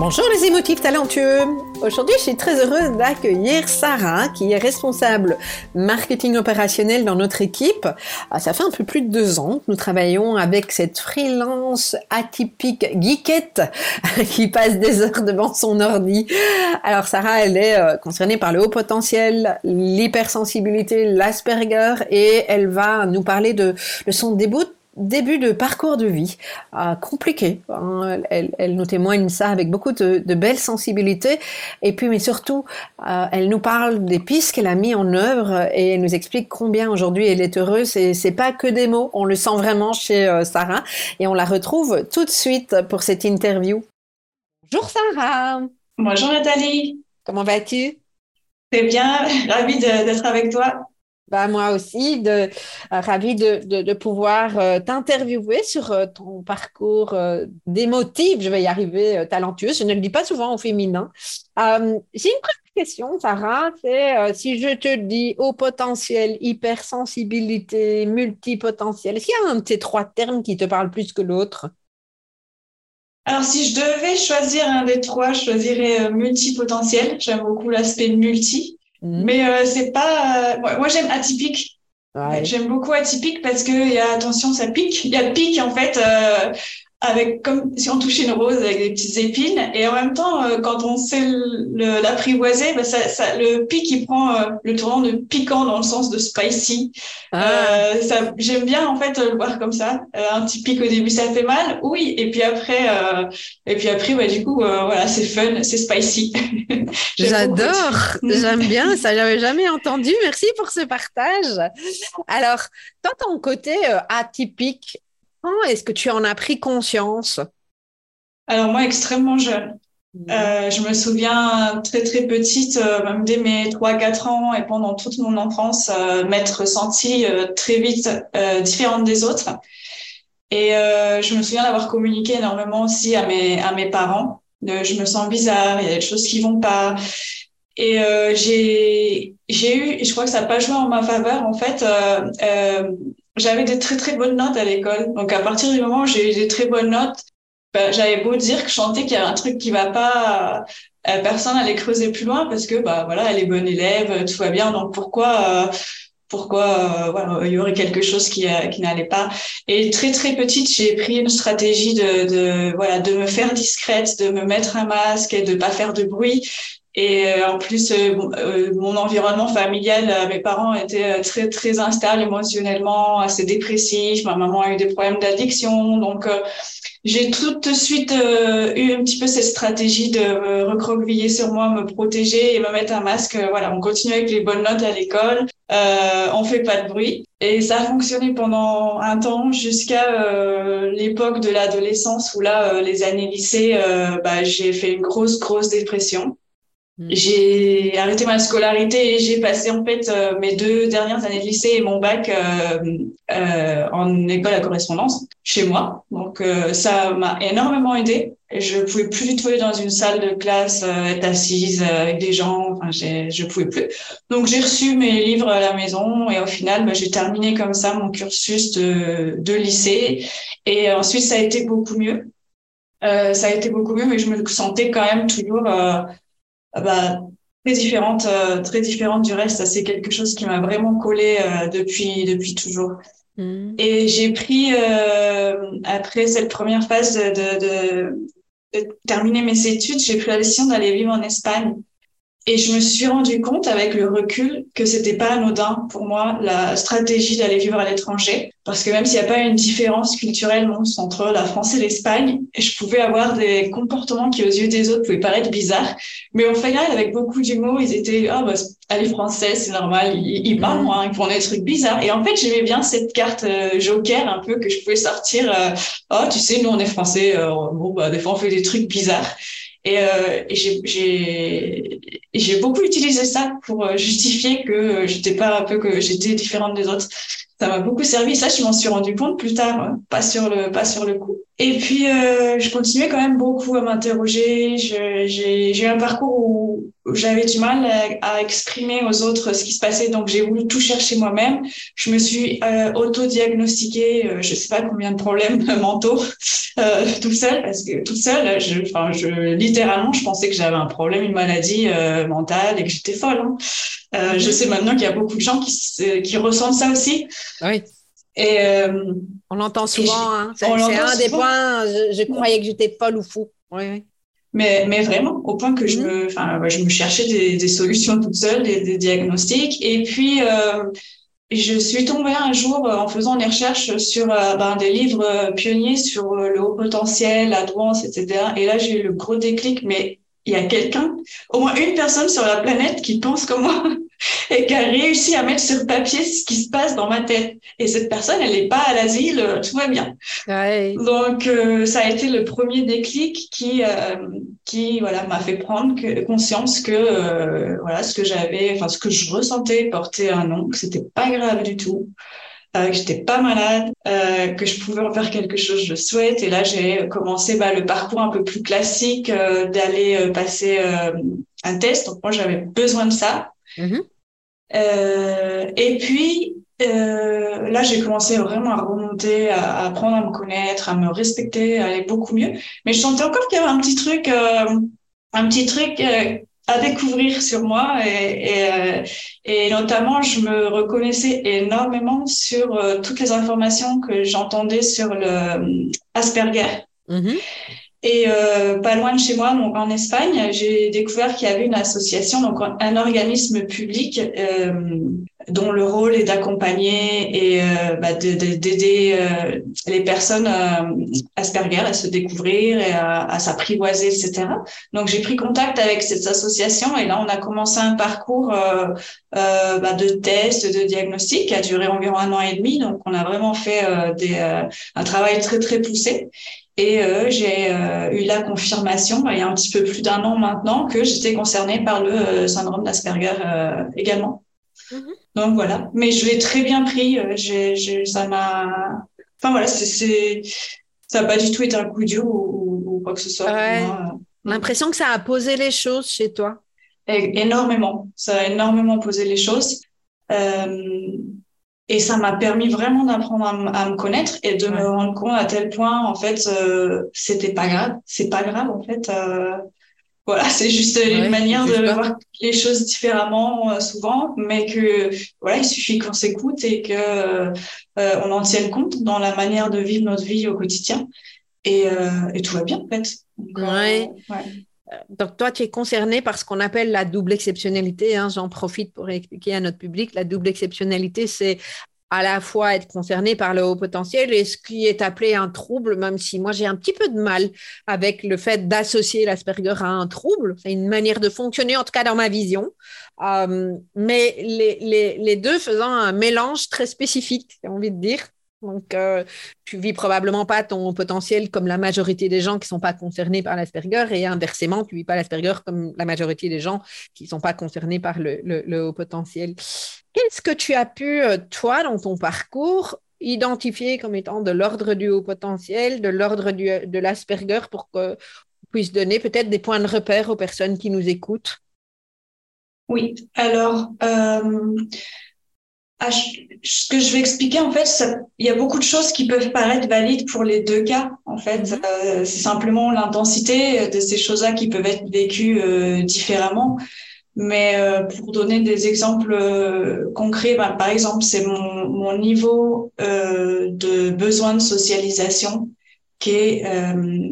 Bonjour les émotifs talentueux. Aujourd'hui, je suis très heureuse d'accueillir Sarah, qui est responsable marketing opérationnel dans notre équipe. Ah, ça fait un peu plus de deux ans que nous travaillons avec cette freelance atypique geekette qui passe des heures devant son ordi. Alors Sarah, elle est euh, concernée par le haut potentiel, l'hypersensibilité, l'Asperger et elle va nous parler de, de son début début de parcours de vie euh, compliqué. Hein. Elle, nous témoigne ça avec beaucoup de, belles sensibilités. Et puis, mais surtout, euh, elle nous parle des pistes qu'elle a mis en œuvre et elle nous explique combien aujourd'hui elle est heureuse. Et c'est pas que des mots, on le sent vraiment chez euh, Sarah. Et on la retrouve tout de suite pour cette interview. Bonjour Sarah. Bonjour Nathalie. Comment vas-tu? Très bien, ravie d'être avec toi. Bah, moi aussi, euh, ravie de, pouvoir euh, t'interviewer sur euh, ton parcours d'émotive, je vais y arriver, talentueux. Je ne le dis pas souvent au féminin. J'ai une première question, Sarah, c'est si je te dis haut potentiel, hypersensibilité, multipotentiel, est-ce qu'il y a un de ces trois termes qui te parle plus que l'autre? Alors, si je devais choisir un des trois, je choisirais multipotentiel. J'aime beaucoup l'aspect multi. Mhm. Mais euh, c'est pas. Euh, moi, j'aime atypique. J'aime beaucoup atypique parce que y a attention, ça pique. Il y a pique en fait. Euh, avec comme si on touchait une rose avec des petites épines. Et en même temps euh, quand on sait l'apprivoiser bah, ça, ça, le pic il prend euh, le tournant de piquant dans le sens de spicy. Ah. euh, ça j'aime bien en fait le voir comme ça. Euh, un petit pic au début ça fait mal oui. Et puis après et puis après bah, du coup voilà c'est fun c'est spicy. J'adore. J'aime bien. Ça j'avais jamais entendu. Merci pour ce partage. Alors toi ton côté atypique est-ce que tu en as pris conscience? Alors moi, extrêmement jeune. Mmh. Euh, je me souviens très très petite, euh, même dès mes 3-4 ans et pendant toute mon enfance, euh, m'être sentie très vite différente des autres. Et je me souviens d'avoir communiqué énormément aussi à mes, à mes parents. je me sens bizarre, il y a des choses qui vont pas. Et j'ai j'ai eu, et je crois que ça n'a pas joué en ma faveur, en fait, j'avais des très très bonnes notes à l'école. Donc à partir du moment où j'ai eu des très bonnes notes, bah, j'avais beau dire que sentais qu'il y avait un truc qui va pas, euh, personne n'allait creuser plus loin parce que bah voilà, elle est bonne élève, tout va bien. Donc pourquoi euh, pourquoi euh, il y aurait quelque chose qui, qui n'allait pas? Et très très petite, j'ai pris une stratégie de, de voilà de me faire discrète, de me mettre un masque et de pas faire de bruit. Et euh, en plus, euh, euh, mon environnement familial, mes parents étaient très très instables émotionnellement, assez dépressifs. Ma maman a eu des problèmes d'addiction, donc j'ai tout de suite eu un petit peu cette stratégie de me recroqueviller sur moi, me protéger et me mettre un masque. voilà, on continue avec les bonnes notes à l'école, euh, on fait pas de bruit. Et ça a fonctionné pendant un temps jusqu'à l'époque de l'adolescence où là, les années lycée, bah, j'ai fait une grosse grosse dépression. Mm. J'ai arrêté ma scolarité et j'ai passé en fait euh, mes deux dernières années de lycée et mon bac euh, euh, en école à correspondance chez moi. Donc euh, ça m'a énormément aidé. Je pouvais plus du tout aller dans une salle de classe, être assise avec des gens. Enfin, je pouvais plus. Donc j'ai reçu mes livres à la maison et au final, bah, j'ai terminé comme ça mon cursus de, de lycée. Et ensuite, ça a été beaucoup mieux. ça a été beaucoup mieux, mais je me sentais quand même toujours ah bah, très différente, euh, très différente du reste. C'est quelque chose qui m'a vraiment collé euh, depuis, depuis toujours. Mm. Et j'ai pris, euh, après cette première phase de, de, de, terminer mes études, j'ai pris la décision d'aller vivre en Espagne. Et je me suis rendu compte avec le recul que c'était pas anodin pour moi la stratégie d'aller vivre à l'étranger. Parce que même s'il n'y a pas une différence culturelle entre la France et l'Espagne, je pouvais avoir des comportements qui aux yeux des autres pouvaient paraître bizarres. Mais au final, avec beaucoup d'humour, ils étaient, ah, oh, bah, elle est française, c'est normal, ils, ils parlent moins, ils font des trucs bizarres. Et en fait, j'aimais bien cette carte euh, joker un peu que je pouvais sortir. Euh, oh, tu sais, nous, on est français, euh, bon, bah, des fois, on fait des trucs bizarres. Et, euh, j'ai beaucoup utilisé ça pour euh, justifier que j'étais pas un peu que j'étais différente des autres. Ça m'a beaucoup servi. Ça, je m'en suis rendu compte plus tard, hein, pas sur le pas sur le coup. Et puis, euh, je continuais quand même beaucoup à m'interroger. J'ai eu un parcours où j'avais du mal à, exprimer aux autres ce qui se passait, donc j'ai voulu tout chercher moi-même. Je me suis euh, auto-diagnostiquée, euh, je sais pas combien de problèmes mentaux euh, tout seul, parce que tout seul, je, enfin, je, littéralement, je pensais que j'avais un problème, une maladie euh, mentale et que j'étais folle. Hein. Euh, je mhm. sais maintenant qu'il y a beaucoup de gens qui, qui ressentent ça aussi. Oui. Et euh, on l'entend souvent. Hein. C'est un des points. Je, je croyais que j'étais folle ou fou. Oui, oui. Mais, mais vraiment, au point que je mhm. me, enfin, je me cherchais des, des solutions toute seule, des, des diagnostics. Et puis, euh, je suis tombée un jour en faisant des recherches sur euh, ben, des livres pionniers sur le haut potentiel, la douance, etc. Et là, j'ai eu le gros déclic. Mais il y a quelqu'un, au moins une personne sur la planète qui pense comme moi et qui a réussi à mettre sur papier ce qui se passe dans ma tête. Et cette personne, elle n'est pas à l'asile, euh, tout va bien. Donc, euh, ça a été le premier déclic qui, euh, qui voilà, m'a fait prendre que, conscience que voilà, ce que j'avais, enfin, ce que je ressentais portait un nom, que c'était pas grave du tout. Euh, que j'étais pas malade, euh, que je pouvais en faire quelque chose, je souhaite. Et là, j'ai commencé bah, le parcours un peu plus classique d'aller passer un test. Donc moi, j'avais besoin de ça. Mm-hmm. Et puis, euh, là, j'ai commencé vraiment à remonter, à, apprendre à me connaître, à me respecter, à aller beaucoup mieux. Mais je sentais encore qu'il y avait un petit truc, euh, un petit truc euh, à découvrir sur moi. Euh, et, notamment, je me reconnaissais énormément sur toutes les informations que j'entendais sur le Asperger. Mm-hmm. Et euh, pas loin de chez moi, donc en Espagne, j'ai découvert qu'il y avait une association, donc un organisme public euh, dont le rôle est d'accompagner et euh, bah, d'aider euh, les personnes euh, Asperger à se découvrir et à, s'apprivoiser, etc. Donc j'ai pris contact avec cette association et là on a commencé un parcours bah, de tests, de diagnostic qui a duré environ un an et demi. Donc on a vraiment fait des, un travail très très poussé. Et euh, j'ai euh, eu la confirmation, il y a un petit peu plus d'un an maintenant, que j'étais concernée par le euh, syndrome d'Asperger également. Mhm. Donc voilà, mais je l'ai très bien pris. J'ai, ça m'a, enfin voilà, c'est, ça n'a pas du tout été un coup dur ou, quoi que ce soit. L'impression que ça a posé les choses chez toi. énormément, ça a énormément posé les choses. Euh, et ça m'a permis vraiment d'apprendre à, me connaître et de me rendre compte à tel point, en fait, euh, c'était pas grave. C'est pas grave, en fait. Euh, voilà, c'est juste une manière de voir les choses différemment euh, souvent, mais que voilà, il suffit qu'on s'écoute et que euh, on en tienne compte dans la manière de vivre notre vie au quotidien. Et, et tout va bien, en fait. ouais. Donc, toi, tu es concerné par ce qu'on appelle la double exceptionnalité. Hein. J'en profite pour expliquer à notre public. La double exceptionnalité, c'est à la fois être concerné par le haut potentiel et ce qui est appelé un trouble, même si moi j'ai un petit peu de mal avec le fait d'associer l'Asperger à un trouble. C'est une manière de fonctionner, en tout cas dans ma vision. Euh, mais les, deux faisant un mélange très spécifique, j'ai envie de dire. Donc, euh, tu vis probablement pas ton potentiel comme la majorité des gens qui sont pas concernés par l'Asperger et inversement, tu vis pas l'Asperger comme la majorité des gens qui sont pas concernés par le, le, haut potentiel. Qu'est-ce que tu as pu, euh, toi, dans ton parcours, identifier comme étant de l'ordre du haut potentiel, de l'ordre de l'Asperger pour qu'on puisse donner peut-être des points de repère aux personnes qui nous écoutent? Oui, alors, euh, ah, ce que je vais expliquer, en fait, il y a beaucoup de choses qui peuvent paraître valides pour les deux cas. En fait, mm-hmm. euh, c'est simplement l'intensité de ces choses-là qui peuvent être vécues euh, différemment. Mais euh, pour donner des exemples euh, concrets, bah, par exemple, c'est mon, mon niveau de besoin de socialisation qui est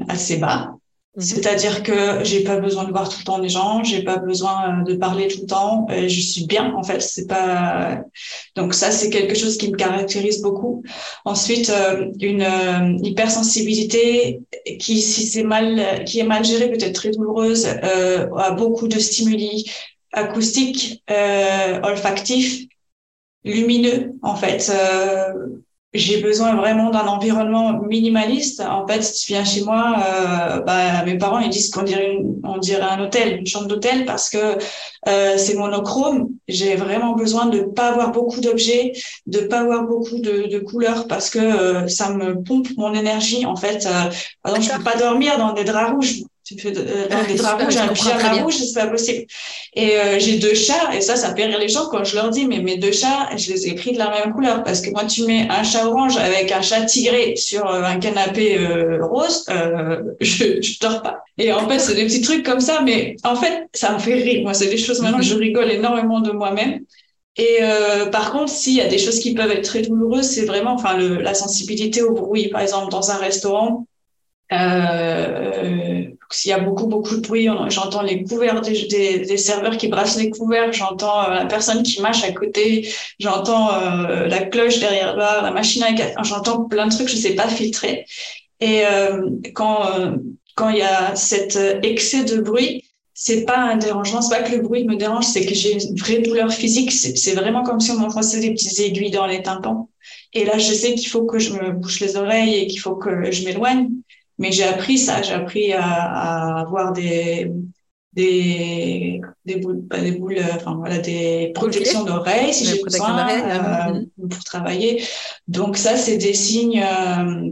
assez bas. C'est-à-dire que j'ai pas besoin de voir tout le temps des gens, j'ai pas besoin de parler tout le temps, et je suis bien en fait. C'est pas donc ça c'est quelque chose qui me caractérise beaucoup. Ensuite euh, une euh, hypersensibilité qui si c'est mal qui est mal gérée peut être très douloureuse, euh, a beaucoup de stimuli acoustiques, euh, olfactifs, lumineux en fait. Euh, j'ai besoin vraiment d'un environnement minimaliste. En fait, si tu viens chez moi, euh, bah, mes parents ils disent qu'on dirait on dirait un hôtel, une chambre d'hôtel parce que euh, c'est monochrome. J'ai vraiment besoin de pas avoir beaucoup d'objets, de pas avoir beaucoup de, de couleurs parce que euh, ça me pompe mon énergie. En fait, euh, par exemple, je peux pas dormir dans des draps rouges tu fais euh, dans des draps rouges, un pyjama rouge, c'est pas possible. Et euh, j'ai deux chats, et ça, ça fait rire les gens quand je leur dis, mais mes deux chats, je les ai pris de la même couleur, parce que moi, tu mets un chat orange avec un chat tigré sur euh, un canapé rose, je, je dors pas. Et en fait, c'est des petits trucs comme ça, mais en fait, ça me fait rire. Moi, c'est des choses maintenant, je rigole énormément de moi-même. Et par contre, s'il y a des choses qui peuvent être très douloureuses, c'est vraiment, enfin, le, la sensibilité au bruit. Par exemple, dans un restaurant, euh, s'il y a beaucoup beaucoup de bruit, j'entends les couverts des, serveurs qui brassent les couverts, j'entends euh, la personne qui mâche à côté, j'entends euh, la cloche derrière le la machine à j'entends plein de trucs, je sais pas filtrer. Et euh, quand quand il y a cet excès de bruit, c'est pas un dérangement, c'est pas que le bruit me dérange, c'est que j'ai une vraie douleur physique. C'est vraiment comme si on m'enfonçait des petites aiguilles dans les tympans. Et là, je sais qu'il faut que je me bouche les oreilles et qu'il faut que je m'éloigne. Mais j'ai appris ça, j'ai appris à, à, avoir des des des boules, pas des boules, enfin voilà, des protections d'oreilles si j'ai besoin euh, pour travailler. Donc ça, c'est des signes. Euh,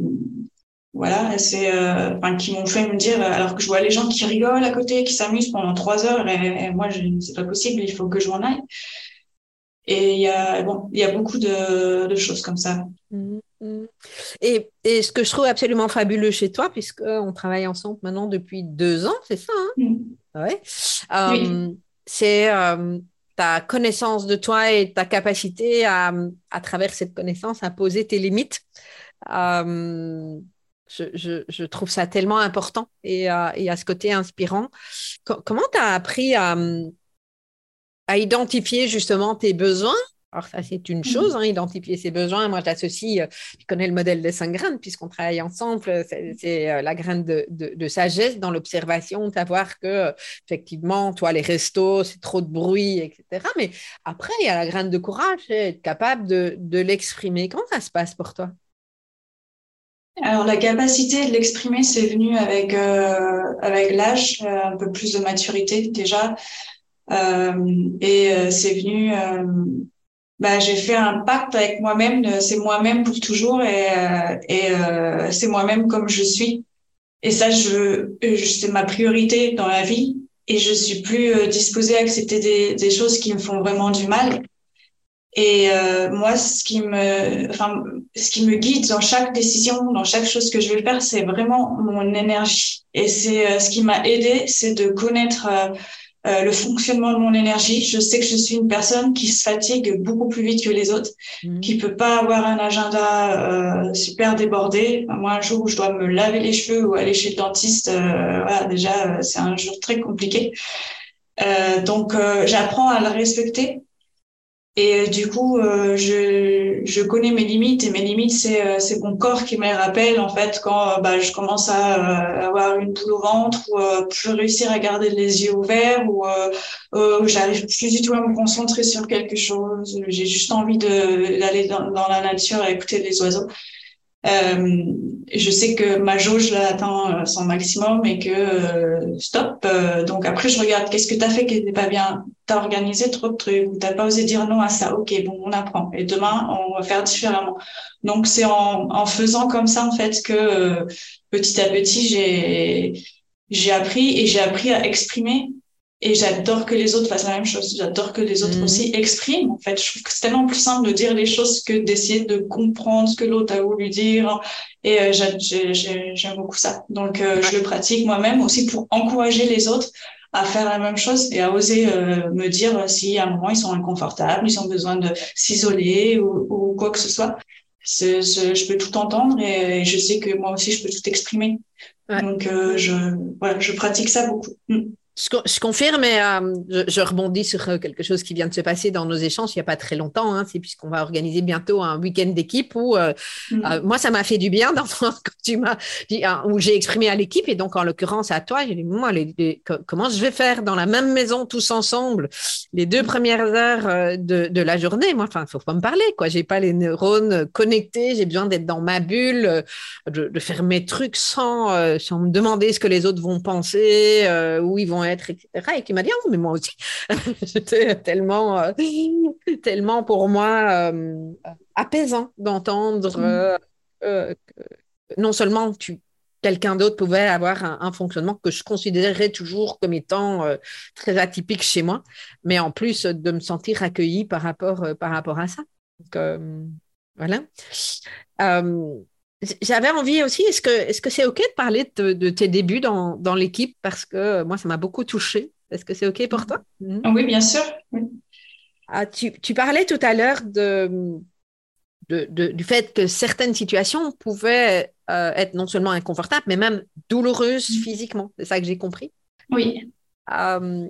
voilà, c'est euh, enfin qui m'ont fait me dire alors que je vois les gens qui rigolent à côté, qui s'amusent pendant trois heures et, moi je c'est pas possible, il faut que je m'en aille. Et il y a bon, il y a beaucoup de, de choses comme ça. Mmh. Et, et, ce que je trouve absolument fabuleux chez toi, puisqu'on travaille ensemble maintenant depuis deux ans, c'est ça hein? Mmh. ouais. Euh, c'est euh, ta connaissance de toi et ta capacité à, à travers cette connaissance, à poser tes limites. Euh, je, je, je, trouve ça tellement important et, et à ce côté inspirant. comment tu as appris à, à identifier justement tes besoins? Alors ça, c'est une mmh. chose, hein, identifier ses besoins. Moi, j'associe, euh, je connais le modèle des cinq graines puisqu'on travaille ensemble. C'est euh, la graine de, de, sagesse dans l'observation, savoir que effectivement, toi, les restos, c'est trop de bruit, etc. Mais après, il y a la graine de courage, être capable de, de l'exprimer. Comment ça se passe pour toi? Alors la capacité de l'exprimer, c'est venu avec euh, avec l'âge, un peu plus de maturité déjà, et c'est venu bah, j'ai fait un pacte avec moi-même. C'est moi-même pour toujours et, euh, et euh, c'est moi-même comme je suis. Et ça, je, c'est ma priorité dans la vie. Et je suis plus euh, disposée à accepter des, des choses qui me font vraiment du mal. Et moi, ce qui me, enfin, ce qui me guide dans chaque décision, dans chaque chose que je vais faire, c'est vraiment mon énergie. Et c'est ce qui m'a aidé, c'est de connaître euh, le fonctionnement de mon énergie. Je sais que je suis une personne qui se fatigue beaucoup plus vite que les autres, mmh. qui peut pas avoir un agenda euh, super débordé. Moi, un jour où je dois me laver les cheveux ou aller chez le dentiste, euh, voilà, déjà, c'est un jour très compliqué. donc, j'apprends à le respecter et euh, du coup, euh, je, je connais mes limites et mes limites, c'est euh, c'est mon corps qui me les rappelle en fait quand bah, je commence à avoir une boule au ventre ou je réussir à garder les yeux ouverts ou j'arrive plus du tout à me concentrer sur quelque chose. J'ai juste envie d'aller dans, dans la nature et écouter les oiseaux. Euh, je sais que ma jauge là atteint euh, son maximum et que euh, stop. donc après, je regarde qu'est-ce que tu as fait qui n'était pas bien? Tu as organisé trop de trucs ou tu pas osé dire non à ça? Ok, bon, on apprend. Et demain, on va faire différemment. Donc c'est en, en faisant comme ça en fait que petit à petit, j'ai appris et j'ai appris à exprimer et j'adore que les autres fassent la même chose. J'adore que les autres mhm. aussi expriment. En fait, je trouve que c'est tellement plus simple de dire les choses que d'essayer de comprendre ce que l'autre a voulu dire. Et euh, j'aime beaucoup ça. Donc, euh, je le pratique moi-même aussi pour encourager les autres à faire la même chose et à oser euh, me dire si à un moment ils sont inconfortables, ils ont besoin de s'isoler ou, ou, quoi que ce soit. je peux tout entendre et, je sais que moi aussi je peux tout exprimer. Donc je voilà, je pratique ça beaucoup. Mm. Je, confirme, euh, je, rebondis sur euh, quelque chose qui vient de se passer dans nos échanges il n'y a pas très longtemps. Hein, c'est puisqu'on va organiser bientôt un week-end d'équipe où euh, mm. moi, ça m'a fait du bien d'entendre quand tu m'as dit, hein, où j'ai exprimé à l'équipe et donc en l'occurrence à toi, j'ai dit, moi, comment je vais faire dans la même maison tous ensemble les deux mm. premières heures de, la journée? Moi, enfin, faut pas me parler, quoi. J'ai pas les neurones connectés, j'ai besoin d'être dans ma bulle, de, faire mes trucs sans, sans me demander ce que les autres vont penser, où ils vont être, etc. Et qui m'a dit, oh, mais moi aussi. C'était tellement, euh, tellement pour moi euh, apaisant d'entendre mm. euh, non seulement tu, quelqu'un d'autre pouvait avoir un, fonctionnement que je considérerais toujours comme étant très atypique chez moi, mais en plus de me sentir accueillie par rapport, par rapport à ça. Donc, voilà. J'avais envie aussi, est-ce que est-ce que c'est OK de parler de, tes débuts dans, dans l'équipe? Parce que moi, ça m'a beaucoup touché. Est-ce que c'est OK pour toi? Mhm. Oui, bien sûr. Ah, tu, tu, parlais tout à l'heure de, de, du fait que certaines situations pouvaient euh, être non seulement inconfortables, mais même douloureuses mhm. physiquement. C'est ça que j'ai compris? Oui. Euh,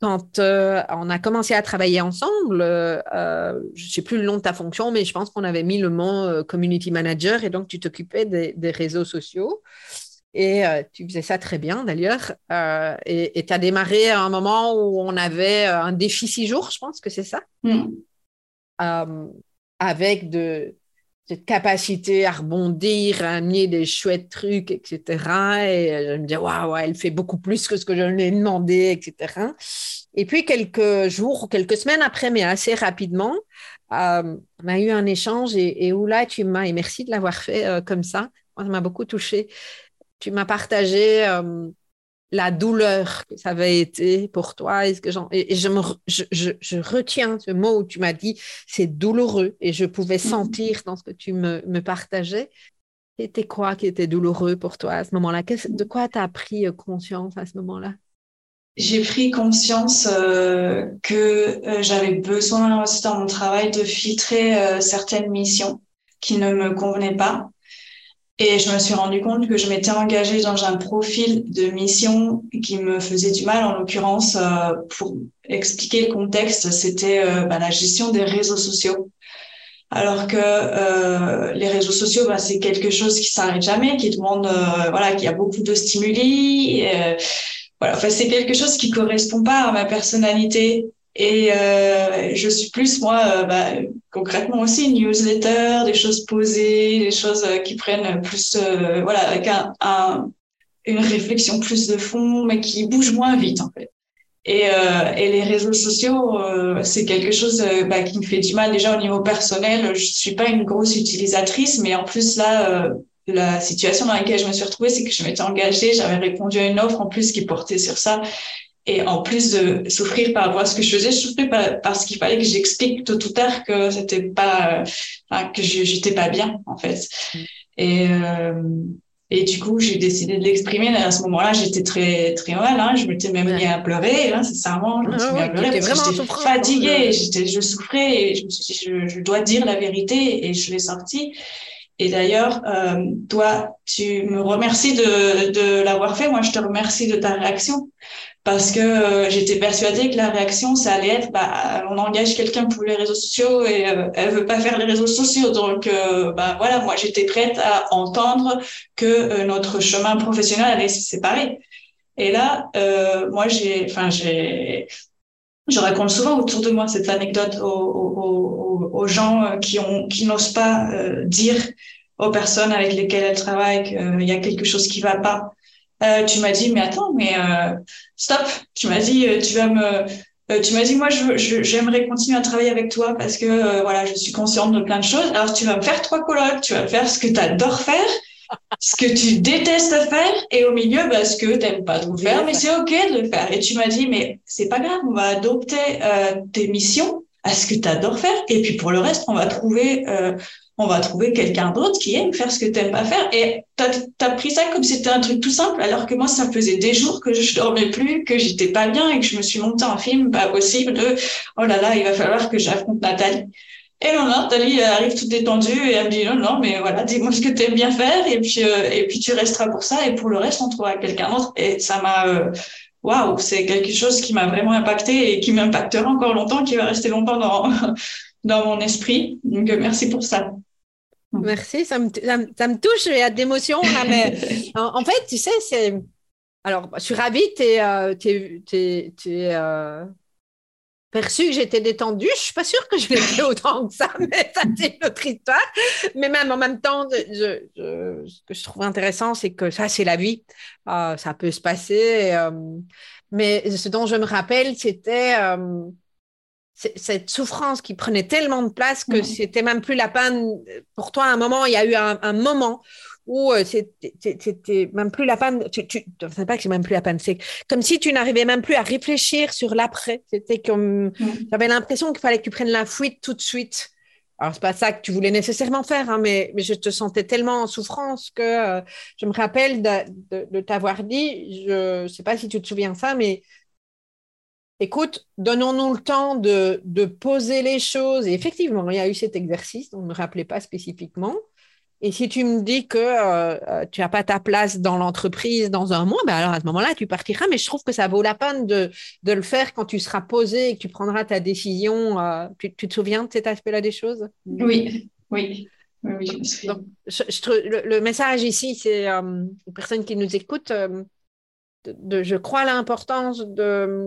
quand euh, on a commencé à travailler ensemble, euh, euh, je ne sais plus le nom de ta fonction, mais je pense qu'on avait mis le mot community manager et donc tu t'occupais des, réseaux sociaux. Et tu faisais ça très bien d'ailleurs. et tu as démarré à un moment où on avait un défi six jours, je pense que c'est ça. Mm. avec de, cette capacité à rebondir, à amener des chouettes trucs, etc. Et je me disais, waouh, elle fait beaucoup plus que ce que je lui ai demandé, etc. Et puis, quelques jours ou quelques semaines après, mais assez rapidement, euh, on a eu un échange et, où là, tu m'as, et merci de l'avoir fait euh, comme ça, moi, ça m'a beaucoup touché. Tu m'as partagé euh, la douleur que ça avait été pour toi. Et, que et, je, me, je, retiens ce mot où tu m'as dit c'est douloureux et je pouvais mm-hmm. sentir dans ce que tu me, me partageais. C'était quoi qui était douloureux pour toi à ce moment-là? De quoi tu as pris euh, conscience à ce moment-là? J'ai pris conscience euh, que euh, j'avais besoin aussi dans mon travail de filtrer certaines missions qui ne me convenaient pas et je me suis rendu compte que je m'étais engagée dans un profil de mission qui me faisait du mal. En l'occurrence, euh, pour expliquer le contexte, c'était euh, bah, la gestion des réseaux sociaux. Alors que euh, les réseaux sociaux, bah, c'est quelque chose qui s'arrête jamais, qui demande, voilà, qui a beaucoup de stimuli. voilà, enfin, c'est quelque chose qui correspond pas à ma personnalité. Et je suis plus, moi, bah, concrètement aussi, une newsletter, des choses posées, des choses euh, qui prennent plus, euh, voilà, avec un, un, une réflexion plus de fond, mais qui bougent moins vite, en fait. Et, et les réseaux sociaux, c'est quelque chose bah, qui me fait du mal déjà au niveau personnel. Je suis pas une grosse utilisatrice, mais en plus là, la situation dans laquelle je me suis retrouvée, c'est que je m'étais engagée, j'avais répondu à une offre en plus qui portait sur ça. Et en plus de souffrir par rapport à ce que je faisais, je souffrais parce qu'il fallait que j'explique tôt ou tard que c'était pas, que j'étais pas bien, en fait. Mm. Et, euh, et du coup, j'ai décidé de l'exprimer. À ce moment-là, j'étais très, très mal. Hein. Je m'étais même mis à pleurer. Hein, sincèrement, je me suis ah mis à pleurer parce que j'étais fatiguée. J'étais, je souffrais et je me suis dit, je, je dois dire la vérité et je l'ai sorti. Et d'ailleurs, euh, toi, tu me remercies de, de l'avoir fait. Moi, je te remercie de ta réaction parce que euh, j'étais persuadée que la réaction, ça allait être, bah, on engage quelqu'un pour les réseaux sociaux et euh, elle veut pas faire les réseaux sociaux. Donc, euh, bah, voilà, moi, j'étais prête à entendre que euh, notre chemin professionnel allait se séparer. Et là, moi, j'ai, enfin, j'ai, je raconte souvent autour de moi cette anecdote aux, gens qui ont, qui n'osent pas dire aux personnes avec lesquelles elles travaillent qu'il y a quelque chose qui va pas euh, tu m'as dit mais attends mais euh, stop. Tu m'as dit euh, tu vas me tu m'as dit moi je j'aimerais continuer à travailler avec toi parce que voilà je suis consciente de plein de choses. Alors tu vas me faire trois colloques tu vas faire ce que tu adores faire ce que tu détestes faire et au milieu bah, ce que t'aimes pas trop faire mais c'est ok de le faire. Et tu m'as dit mais c'est pas grave on va adopter tes missions à ce que tu adores faire. Et puis pour le reste on va trouver on va trouver quelqu'un d'autre qui aime faire ce que tu n'aimes pas faire. Et tu as, pris ça comme si c'était un truc tout simple, alors que moi, ça faisait des jours que je dormais plus, que j'étais pas bien et que je me suis montée en film, pas possible de, oh là là, il va falloir que j'affronte Nathalie. Et non, Tali arrive toute détendue et elle me dit non, non, mais voilà, dis-moi ce que tu aimes bien faire et puis euh, tu resteras pour ça et pour le reste on trouvera quelqu'un d'autre. Et ça m'a euh, waouh, c'est quelque chose qui m'a vraiment impacté et qui m'impactera encore longtemps, qui va rester longtemps dans dans mon esprit. Donc merci pour ça. Merci, ça me, ça me, touche, il y a d'émotions mais en, fait, tu sais, c'est. Alors, je suis ravie, tu es, perçu que j'étais détendue. Je suis pas sûre que je l'étais autant que ça, mais ça c'est une autre histoire. Mais même en même temps, je, ce que je trouve intéressant, c'est que ça c'est la vie. Euh, ça peut se passer. Euh, mais ce dont je me rappelle, c'était euh, cette souffrance qui prenait tellement de place que c'était même plus la peine. Pour toi, à un moment, il y a eu un moment où euh, c'était même plus la peine, tu, tu pas que c'est même plus la peine, c'est comme si tu n'arrivais même plus à réfléchir sur l'après. C'était comme, mm. j'avais l'impression qu'il fallait que tu prennes la fuite tout de suite. Alors, c'est pas ça que tu voulais nécessairement faire, hein, mais, mais, je te sentais tellement en souffrance que euh, je me rappelle de, de, t'avoir dit, je sais pas si tu te souviens ça, mais écoute, donnons-nous le temps de, de, poser les choses. Et effectivement, il y a eu cet exercice, on ne me rappelait pas spécifiquement. Et si tu me dis que euh, euh, tu n'as pas ta place dans l'entreprise dans un mois, ben alors à ce moment-là, tu partiras. Mais je trouve que ça vaut la peine de, de le faire quand tu seras posé et que tu prendras ta décision. Euh, tu, te souviens de cet aspect-là des choses? Oui, oui. oui, je me souviens. Donc, le, message ici, c'est aux personnes qui nous écoutent, de, je crois l'importance de,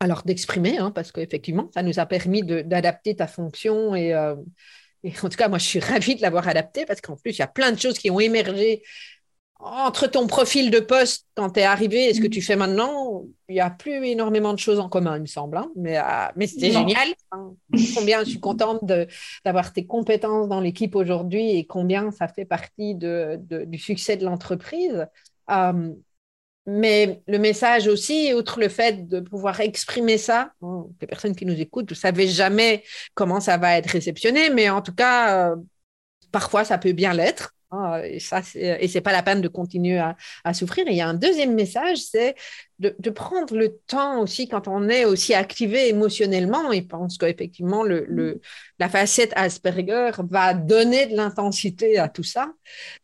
alors d'exprimer, hein, parce qu'effectivement, ça nous a permis d'adapter ta fonction et et en tout cas, moi, je suis ravie de l'avoir adapté parce qu'en plus, il y a plein de choses qui ont émergé entre ton profil de poste quand tu es arrivé et ce que mm. tu fais maintenant. Il n'y a plus énormément de choses en commun, il me semble. Hein. Mais, euh, mais c'était génial. Hein. Combien je suis contente d'avoir tes compétences dans l'équipe aujourd'hui et combien ça fait partie de, du succès de l'entreprise. Euh, mais le message aussi, outre le fait de pouvoir exprimer ça, les personnes qui nous écoutent, vous ne savez jamais comment ça va être réceptionné, mais en tout cas, euh, parfois ça peut bien l'être. Hein, et ça, et c'est pas la peine de continuer à, souffrir. Et il y a un deuxième message, c'est de, prendre le temps aussi quand on est aussi activé émotionnellement. Et pense qu'effectivement, le, le, la facette Asperger va donner de l'intensité à tout ça.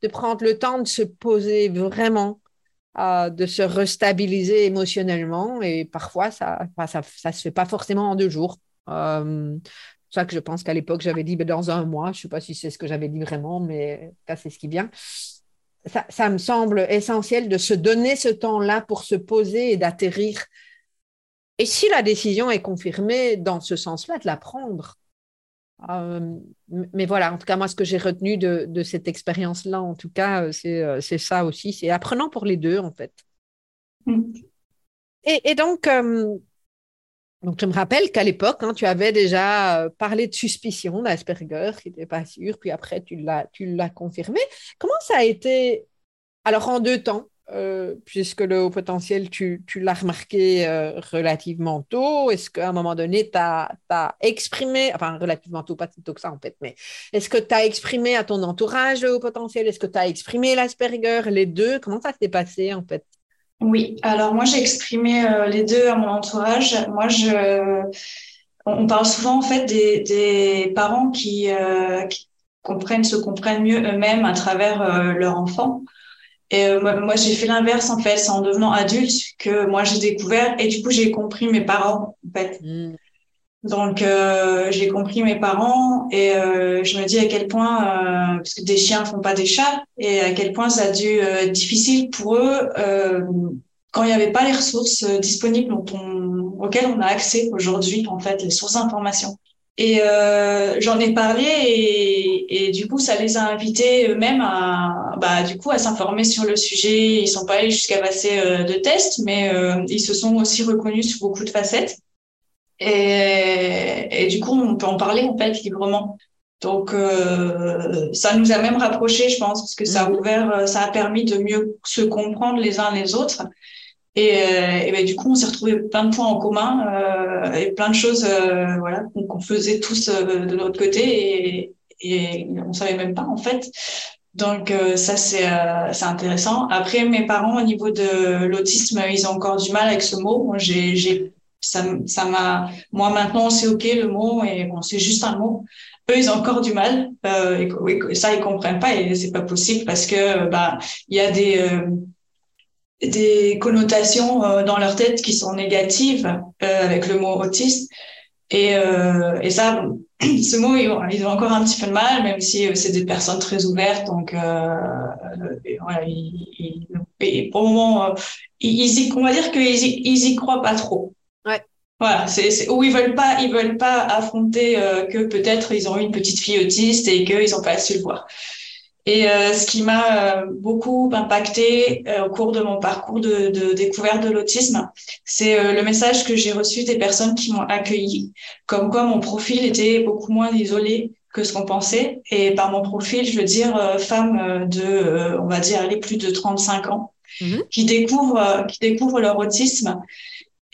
De prendre le temps de se poser vraiment de se restabiliser émotionnellement et parfois ça ça, ça, se fait pas forcément en deux jours. Euh, c'est ça que je pense qu'à l'époque j'avais dit ben, dans un mois, je sais pas si c'est ce que j'avais dit vraiment, mais ça c'est ce qui vient. Ça, me semble essentiel de se donner ce temps-là pour se poser et d'atterrir. Et si la décision est confirmée dans ce sens-là, de la prendre. Euh, mais voilà, en tout cas, moi, ce que j'ai retenu de, cette expérience-là, en tout cas, euh, euh, c'est ça aussi. C'est apprenant pour les deux, en fait. Mm. Et, donc, donc, je me rappelle qu'à l'époque, hein, tu avais déjà parlé de suspicion d'Asperger, qui n'était pas sûr, puis après, tu l'as confirmé. Comment ça a été, alors en deux temps, euh, puisque le haut potentiel, tu, l'as remarqué euh, relativement tôt. Est-ce qu'à un moment donné, tu as, exprimé, enfin relativement tôt, pas si tôt que ça en fait, mais est-ce que tu as exprimé à ton entourage le haut potentiel? Est-ce que tu as exprimé l'Asperger Les deux? Comment ça s'est passé en fait? Oui, alors moi j'ai exprimé euh, les deux à mon entourage. Moi, je... on parle souvent en fait des, parents qui, comprennent, se comprennent mieux eux-mêmes à travers leur enfant. Et euh, moi, j'ai fait l'inverse en fait, c'est en devenant adulte que moi j'ai découvert et du coup j'ai compris mes parents en fait. Mm. Donc euh, j'ai compris mes parents et euh, je me dis à quel point parce que des chiens font pas des chats et à quel point ça a dû être difficile pour eux quand il n'y avait pas les ressources disponibles dont on, auxquelles on a accès aujourd'hui en fait les sources d'information. Et j'en ai parlé et, et, du coup, ça les a invités eux-mêmes à, bah, du coup, à s'informer sur le sujet. Ils sont pas allés jusqu'à passer euh, de tests, mais euh, ils se sont aussi reconnus sur beaucoup de facettes. Et, et, du coup, on peut en parler en fait librement. Donc, euh, ça nous a même rapprochés, je pense, parce que ça a mhm. ouvert, ça a permis de mieux se comprendre les uns les autres. Et, euh, et ben, du coup, on s'est retrouvé plein de points en commun euh, et plein de choses euh, voilà, qu'on faisait tous de notre côté et, et on savait même pas en fait. Donc ça c'est c'est intéressant. Après mes parents au niveau de l'autisme, ils ont encore du mal avec ce mot. Moi j'ai j'ai ça ça m'a moi maintenant c'est ok le mot et bon c'est juste un mot. eux, ils ont encore du mal. Euh, et, ça, ils comprennent pas et c'est pas possible parce que bah il y a des euh, des connotations dans leur tête qui sont négatives avec le mot autiste. Et, et ça, ce mot, ils ont, encore un petit peu de mal, même si c'est des personnes très ouvertes. Donc, voilà, ils, et pour le moment, ils, y, on va dire qu'ils y, ils y croient pas trop. Ouais. Voilà, c'est où ils veulent pas, ils veulent pas affronter euh, que peut-être ils ont eu une petite fille autiste et qu'ils n'ont pas su le voir. Et euh, ce qui m'a euh, beaucoup impacté au cours de mon parcours de, de découverte de l'autisme, c'est le message que j'ai reçu des personnes qui m'ont accueilli, comme quoi mon profil était beaucoup moins isolé que ce qu'on pensait. Et par mon profil, je veux dire femme de, on va dire, aller plus de 35 ans, mmh qui découvrent, qui découvrent leur autisme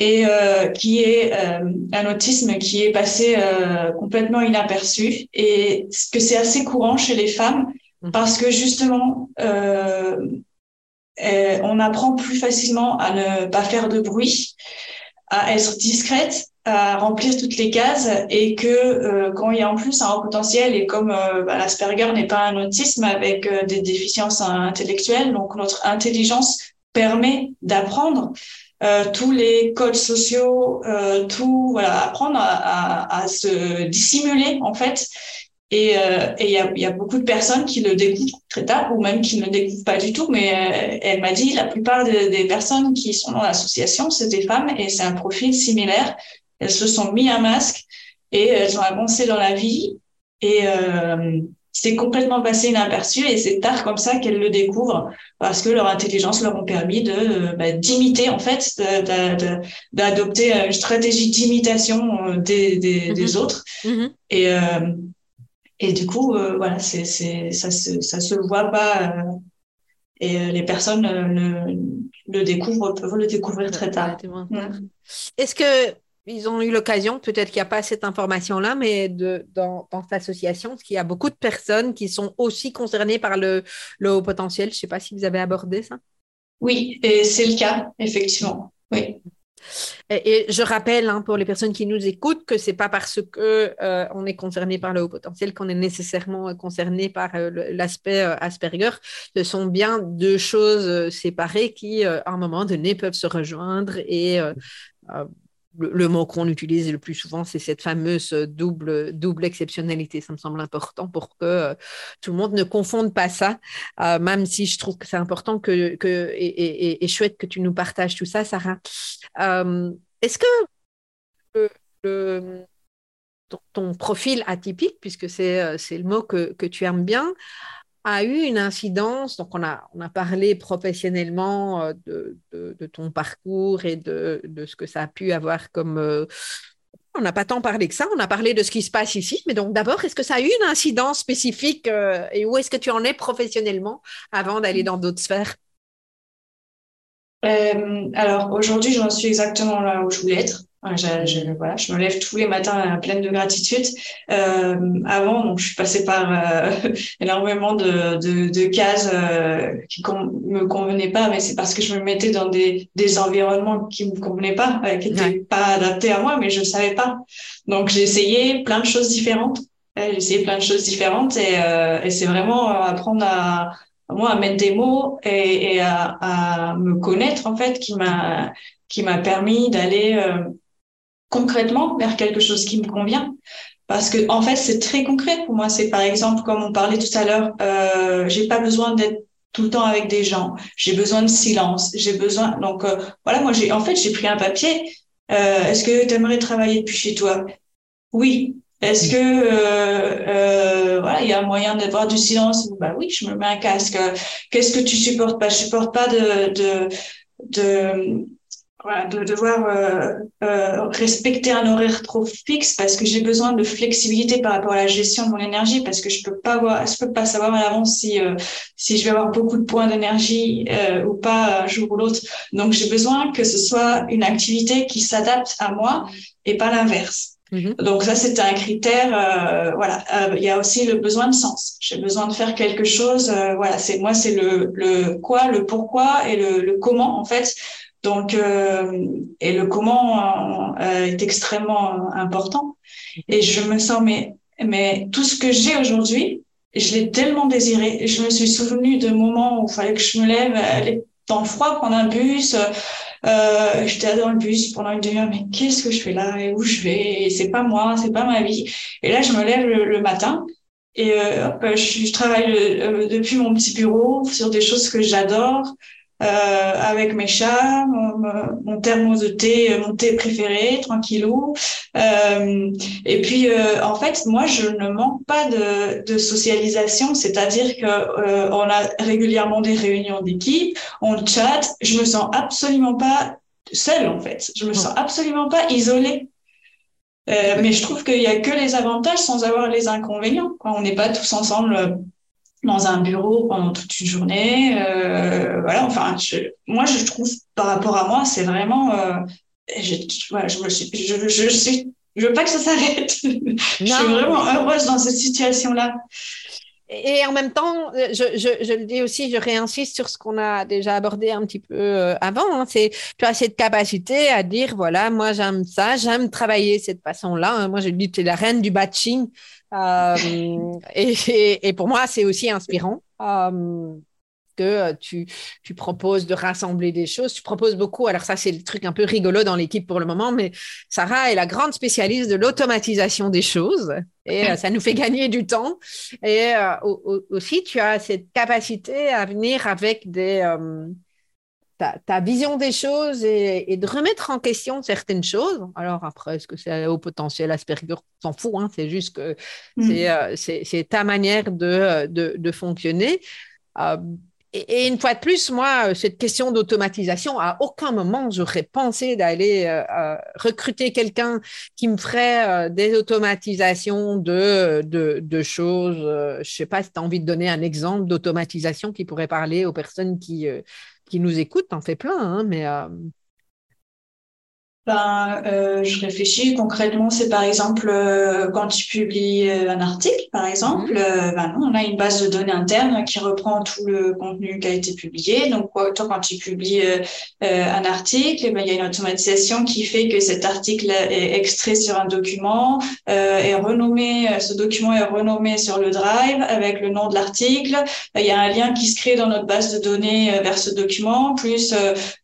et euh, qui est euh, un autisme qui est passé euh, complètement inaperçu et que c'est assez courant chez les femmes mhm. Parce que justement on apprend plus facilement à ne pas faire de bruit, à être discrète, à remplir toutes les cases et que quand il y a en plus un haut potentiel et comme bah, l'Asperger n'est pas un autisme avec des déficiences intellectuelles, donc notre intelligence permet d'apprendre euh, tous les codes sociaux, euh, tout, voilà, apprendre à, se dissimuler en fait. Et euh, il y, a, y, a, beaucoup de personnes qui le découvrent très tard ou même qui ne le découvrent pas du tout. Mais euh, elle m'a dit la plupart des personnes qui sont dans l'association, c'est des femmes et c'est un profil similaire. Elles se sont mis un masque et elles ont avancé dans la vie. Et euh, c'est complètement passé inaperçu et c'est tard comme ça qu'elles le découvrent parce que leur intelligence leur ont permis de bah, d'imiter en fait d'adopter une stratégie d'imitation des, mm-hmm. autres mm-hmm. et et du coup euh, voilà c'est c'est ça se ça se voit pas euh, et les personnes le, le découvrent peuvent le découvrir très tard. Est-ce que ils ont eu l'occasion, peut-être qu'il n'y a pas cette information-là, mais de, dans, dans, cette association, qu'il y a beaucoup de personnes qui sont aussi concernées par le, le haut potentiel. Je ne sais pas si vous avez abordé ça. Oui, et c'est le cas, effectivement. Oui. Et, je rappelle hein, pour les personnes qui nous écoutent que c'est pas parce que euh, on est concerné par le haut potentiel qu'on est nécessairement concerné par euh, l'aspect euh, Asperger. Ce sont bien deux choses séparées qui, à un moment donné, peuvent se rejoindre et le, mot qu'on utilise le plus souvent, c'est cette fameuse double, double exceptionnalité. Ça me semble important pour que euh, tout le monde ne confonde pas ça, euh, même si je trouve que c'est important que, que et, et, chouette que tu nous partages tout ça, Sarah. Euh, est-ce que ton, profil atypique, puisque c'est le mot que, que tu aimes bien, a eu une incidence, donc on a, on a parlé professionnellement euh, de, de, ton parcours et de, de, ce que ça a pu avoir comme... Euh, on n'a pas tant parlé que ça, on a parlé de ce qui se passe ici, mais donc d'abord, est-ce que ça a eu une incidence spécifique euh, et où est-ce que tu en es professionnellement avant d'aller dans d'autres sphères? Alors aujourd'hui, j'en suis exactement là où je voulais être. Je, je, voilà, je me lève tous les matins pleine de gratitude. Euh, avant, donc, je suis passée par euh, énormément de, de, de cases euh, qui me convenaient pas, mais c'est parce que je me mettais dans des, des environnements qui me convenaient pas, euh, qui n'étaient pas adaptés à moi, mais je ne savais pas. Donc, j'ai essayé plein de choses différentes. J'ai essayé plein de choses différentes et, euh, et c'est vraiment apprendre à, moi à mettre des mots et, et à, à, me connaître en fait qui m'a qui m'a permis d'aller concrètement vers quelque chose qui me convient. Parce que en fait, c'est très concret pour moi. C'est par exemple, comme on parlait tout à l'heure, euh, j'ai pas besoin d'être tout le temps avec des gens. J'ai besoin de silence. J'ai besoin. Donc euh, voilà, moi j'ai en fait j'ai pris un papier. Euh, Est-ce que tu aimerais travailler depuis chez toi? Oui. Est-ce que euh, euh, voilà, il y a un moyen d'avoir du silence? Bah oui, je me mets un casque. Qu'est-ce que tu supportes pas? Je supporte pas de de, de voilà, de devoir euh, euh, respecter un horaire trop fixe parce que j'ai besoin de flexibilité par rapport à la gestion de mon énergie parce que je peux pas voir, je peux pas savoir à l'avance si euh, si je vais avoir beaucoup de points d'énergie euh, ou pas un jour ou l'autre. Donc j'ai besoin que ce soit une activité qui s'adapte à moi et pas l'inverse. Mm-hmm. Donc ça c'est un critère. Euh, voilà, il y a aussi le besoin de sens. J'ai besoin de faire quelque chose. voilà, c'est moi c'est le le quoi, le pourquoi et le, le comment en fait donc, euh, et le comment euh, est extrêmement important. Et je me sens mais mais tout ce que j'ai aujourd'hui, je l'ai tellement désiré. Je me suis souvenue de moments où il fallait que je me lève, aller dans le froid, prendre un bus. Euh, J'étais dans le bus pendant une demi-heure, mais qu'est-ce que je fais là? Et où je vais? C'est pas moi, c'est pas ma vie. Et là, je me lève le, matin et euh, je, travaille euh, depuis mon petit bureau sur des choses que j'adore. Euh, avec mes chats, mon, mon, thermos de thé, mon thé préféré, tranquillou. Euh, et puis, euh, en fait, moi, je ne manque pas de, de socialisation, c'est-à-dire que euh, on a régulièrement des réunions d'équipe, on chatte. Je me sens absolument pas seule, en fait. Je me sens absolument pas isolée. Euh, mais je trouve qu'il y a que les avantages sans avoir les inconvénients. Quoi. On n'est pas tous ensemble dans un bureau pendant toute une journée. Euh, voilà, enfin, je, moi, je trouve par rapport à moi, c'est vraiment. Euh, je, voilà, je me suis, je, je, suis, je veux pas que ça s'arrête. je suis vraiment heureuse dans cette situation-là. Et en même temps, je, je, je, le dis aussi, je réinsiste sur ce qu'on a déjà abordé un petit peu euh, avant. Hein, c'est tu as cette capacité à dire voilà, moi j'aime ça, j'aime travailler de cette façon-là. Hein. moi, je dis tu es la reine du batching. Euh, et, pour moi, c'est aussi inspirant. Euh, que tu, tu, proposes de rassembler des choses. Tu proposes beaucoup. Alors ça, c'est le truc un peu rigolo dans l'équipe pour le moment, mais Sarah est la grande spécialiste de l'automatisation des choses et euh, ça nous fait gagner du temps. Et aussi, tu as cette capacité à venir avec des, ta, vision des choses et, de remettre en question certaines choses. Alors après, est-ce que c'est au potentiel Asperger? On s'en fout, hein, c'est juste que mm. euh, c'est ta manière de, de, fonctionner. Euh, et, une fois de plus, moi, cette question d'automatisation, à aucun moment j'aurais pensé d'aller euh, recruter quelqu'un qui me ferait des automatisations de, de, de choses. je ne sais pas si tu as envie de donner un exemple d'automatisation qui pourrait parler aux personnes qui, qui nous écoutent, t'en fais plein, hein, mais euh, ben, euh, je réfléchis concrètement, c'est par exemple euh, quand tu publies euh, un article, par exemple, mhm. ben on a une base de données interne qui reprend tout le contenu qui a été publié. Donc, toi, quand tu publies un article, eh ben, il y a une automatisation qui fait que cet article est extrait sur un document, est renommé, ce document est renommé sur le Drive avec le nom de l'article. Il y a un lien qui se crée dans notre base de données vers ce document, plus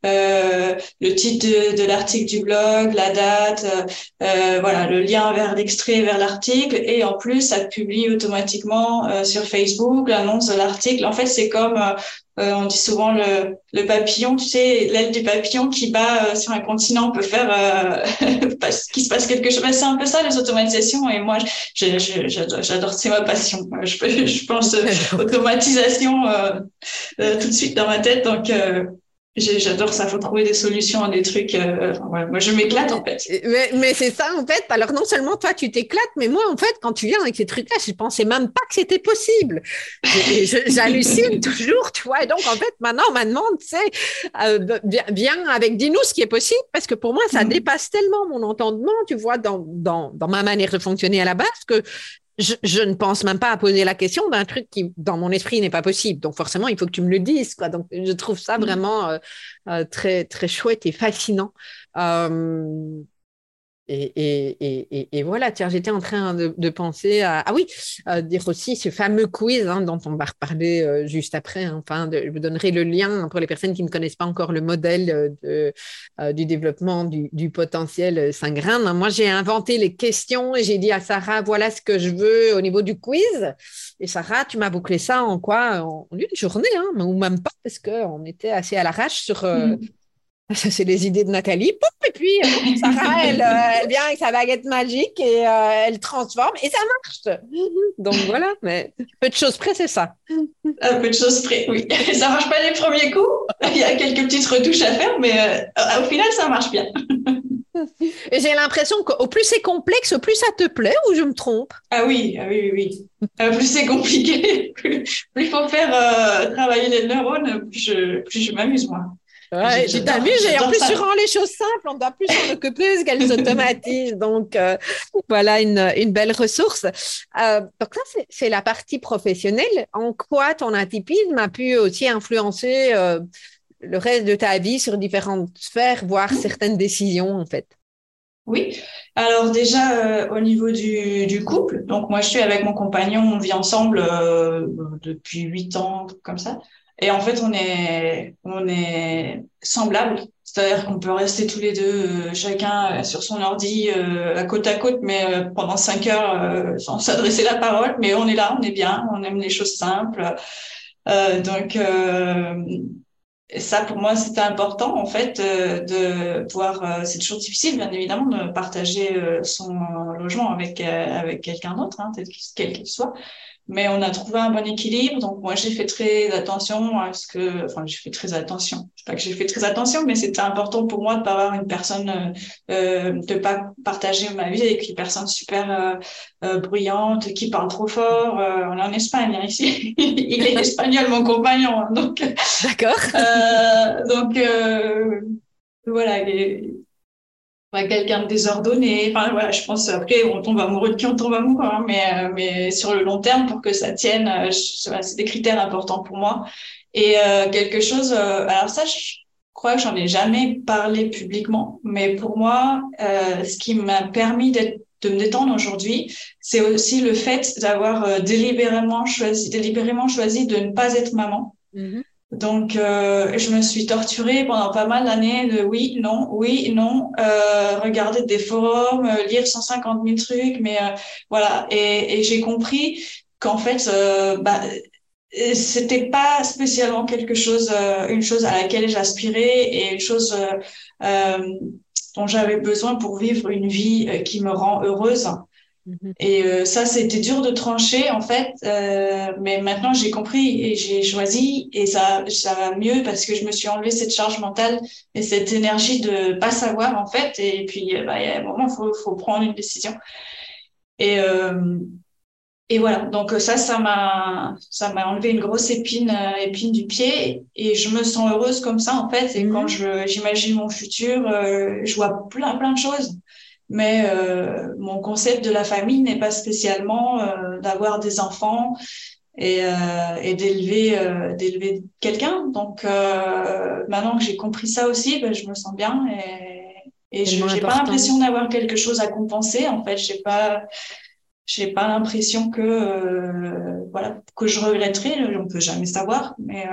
le titre de, de l'article du blog la date, euh, euh, voilà, le lien vers l'extrait, vers l'article, et en plus, ça publie automatiquement euh, sur Facebook l'annonce de l'article. En fait, c'est comme on dit souvent le, le papillon, tu sais, l'aile du papillon qui bat sur un continent peut faire qu'il se passe quelque chose. c'est un peu ça les automatisations. Et moi, j'adore, c'est ma passion. Je, je pense automatisation tout de suite dans ma tête. Donc J'adore ça, faut trouver des solutions à des trucs. Euh, moi, je m'éclate en fait. Mais, c'est ça en fait. Alors non seulement toi tu t'éclates, mais moi en fait quand tu viens avec ces trucs-là, je pensais même pas que c'était possible. J'hallucine toujours, tu vois. Et donc en fait maintenant on m'a demandé, tu sais, euh, viens avec dis-nous ce qui est possible parce que pour moi ça mm. dépasse tellement mon entendement, tu vois, dans, dans, dans ma manière de fonctionner à la base que je, ne pense même pas à poser la question d'un truc qui, dans mon esprit, n'est pas possible. Donc, forcément, il faut que tu me le dises. Quoi. Donc, je trouve ça mmh. vraiment euh, euh, très, très chouette et fascinant. Euh, et, voilà, tiens, j'étais en train de, penser à, ah oui, dire aussi ce fameux quiz hein, dont on va reparler euh, juste après. Hein. enfin, je vous donnerai le lien pour les personnes qui ne connaissent pas encore le modèle euh, euh, du développement du, potentiel 5 grains. Moi, j'ai inventé les questions et j'ai dit à Sarah, voilà ce que je veux au niveau du quiz. Et Sarah, tu m'as bouclé ça en quoi? En une journée, hein, ou même pas, parce qu'on était assez à l'arrache sur. Ça, c'est les idées de Nathalie. et puis, euh, Sarah, elle, euh, elle, vient avec sa baguette magique et euh, elle transforme et ça marche. Donc voilà, mais peu de choses près, c'est ça. Un peu de choses près, oui. Ça marche pas les premiers coups. Il y a quelques petites retouches à faire, mais au final, ça marche bien. Et j'ai l'impression qu'au plus c'est complexe, au plus ça te plaît ou je me trompe? Ah oui, ah oui, oui. oui. plus c'est compliqué, plus il faut faire travailler les neurones, plus je, plus je m'amuse moi. Ouais, tu t'amuses et en plus, tu rends les choses simples, on doit plus s'en occuper qu'elles s'automatisent. Donc, euh, voilà une, une, belle ressource. Euh, donc, ça, c'est la partie professionnelle. En quoi ton atypisme a pu aussi influencer euh, le reste de ta vie sur différentes sphères, voire certaines décisions, en fait? Oui. Alors déjà au niveau du, du, couple, donc moi je suis avec mon compagnon, on vit ensemble depuis huit ans, comme ça. Et en fait, on est, on semblables. C'est-à-dire qu'on peut rester tous les deux, euh, chacun euh, sur son ordi, euh, à côte à côte, mais pendant cinq heures, sans s'adresser la parole. Mais on est là, on est bien, on aime les choses simples. donc, ça, pour moi, c'était important, en fait, de pouvoir. c'est toujours difficile, bien évidemment, de partager son logement avec quelqu'un d'autre, hein, quel qu'il soit mais on a trouvé un bon équilibre. Donc moi j'ai fait très attention à ce que, enfin j'ai fait très attention. C'est pas que j'ai fait très attention, mais c'était important pour moi de pas avoir une personne, euh, euh de pas partager ma vie avec une personne super euh, euh bruyante qui parle trop fort. Euh, on est en Espagne hein, ici. Il est espagnol mon compagnon, hein, donc. D'accord. donc voilà quelqu'un de désordonné. Enfin, voilà, je pense après, on tombe amoureux de qui on tombe amoureux, hein, mais, euh, mais sur le long terme, pour que ça tienne, euh, c'est des critères importants pour moi. Et euh, quelque chose, alors ça, je crois que j'en ai jamais parlé publiquement, mais pour moi, ce qui m'a permis d'être de me détendre aujourd'hui, c'est aussi le fait d'avoir délibérément choisi, délibérément choisi de ne pas être maman. Mm-hmm. Donc, euh, je me suis torturée pendant pas mal d'années de oui, non, oui, non, euh, regarder des forums, euh, lire 150 000 trucs, mais euh, voilà. Et, et j'ai compris qu'en fait, euh, bah, c'était pas spécialement quelque chose, une chose à laquelle j'aspirais et une chose dont j'avais besoin pour vivre une vie qui me rend heureuse. Mhm. Et euh, ça, c'était dur de trancher en fait, euh, mais maintenant j'ai compris et j'ai choisi et ça, ça va mieux parce que je me suis enlevé cette charge mentale et cette énergie de pas savoir en fait. Et puis, euh, bah, il y a un moment, faut, faut prendre une décision. Et euh, et voilà. Donc ça, ça m'a, ça m'a enlevé une grosse épine, épine du pied et je me sens heureuse comme ça en fait. Et quand mhm. je, j'imagine mon futur, je vois plein, plein de choses mais euh, mon concept de la famille n'est pas spécialement euh, d'avoir des enfants et, euh, et d'élever euh, d'élever quelqu'un. Donc euh, maintenant que j'ai compris ça aussi, ben, je me sens bien et, et je n'ai pas l'impression d'avoir quelque chose à compenser. En fait, j'ai pas j'ai pas l'impression que voilà que je regretterai. On peut jamais savoir, mais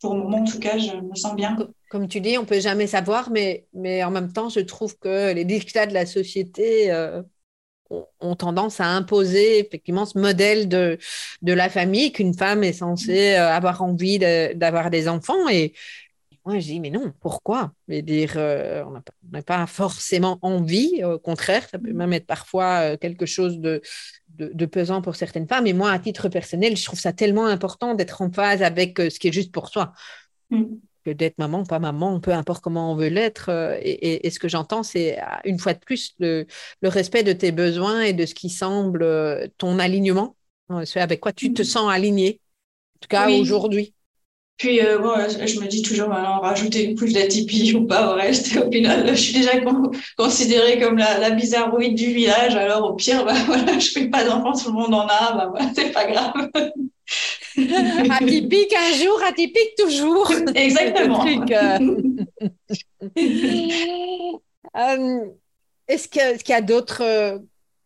pour le moment, en tout cas, je me sens bien. Comme tu dis, on peut jamais savoir, mais, mais en même temps, je trouve que les dictats de la société euh, ont, tendance à imposer effectivement ce modèle de, de la famille, qu'une femme est censée euh, avoir envie d'avoir des enfants. Et moi, je dis, mais non, pourquoi? Dire, euh, On n'a pas forcément envie, au contraire, ça peut même être parfois quelque chose de, de, pesant pour certaines femmes. Et moi, à titre personnel, je trouve ça tellement important d'être en phase avec ce qui est juste pour soi. Mm. Que d'être maman, pas maman, peu importe comment on veut l'être. Euh, et, ce que j'entends, c'est euh, une fois de plus le, respect de tes besoins et de ce qui semble ton alignement, ce avec quoi tu te mm. sens aligné, en tout cas aujourd'hui. Puis, euh, je me dis toujours, maintenant, rajouter une couche d'ATP ou pas au final, je suis déjà considérée comme la, la bizarroïde du village. Alors, au pire, bah, voilà, je fais pas d'enfants, tout le monde en a, bah, voilà, c'est pas grave. atypique un jour, atypique toujours. Exactement. euh, est-ce qu'il est y a d'autres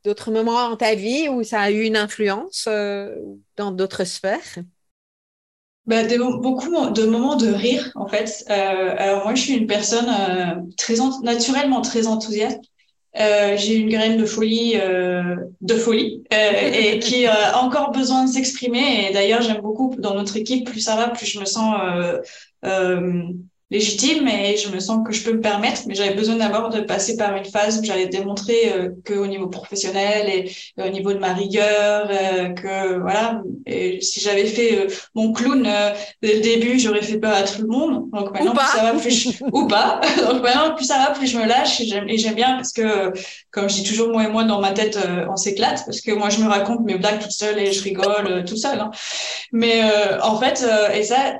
d'autres moments dans ta vie où ça a eu une influence euh, dans d'autres sphères? Bah, beaucoup de moments de rire, en fait. Euh, alors moi, je suis une personne euh, très naturellement très enthousiaste. Euh, j'ai une graine de folie, euh, de folie, euh, et qui a encore besoin de s'exprimer. Et d'ailleurs, j'aime beaucoup dans notre équipe. Plus ça va, plus je me sens légitime et je me sens que je peux me permettre, mais j'avais besoin d'abord de passer par une phase où j'allais démontrer euh, que au niveau professionnel et au niveau de ma rigueur, euh, que voilà, et si j'avais fait euh, mon clown dès le début, j'aurais fait peur à tout le monde. Donc maintenant, plus ça va, plus je... ou pas. Donc maintenant, plus ça va, plus je me lâche et j'aime bien parce que, comme je dis toujours, moi et moi dans ma tête, on s'éclate parce que moi je me raconte mes blagues toute seule et je rigole tout seul. Hein. Mais en fait, et ça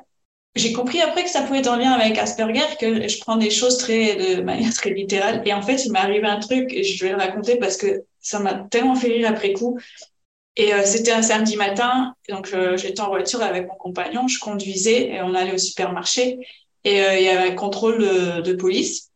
j'ai compris après que ça pouvait être en lien avec Asperger, que je prends des choses très de manière très littérale. Et en fait, il m'est arrivé un truc, et je vais le raconter parce que ça m'a tellement fait rire après coup. Et euh, c'était un samedi matin, donc euh, j'étais en voiture avec mon compagnon, je conduisais et on allait au supermarché. Et euh, il y avait un contrôle de, police.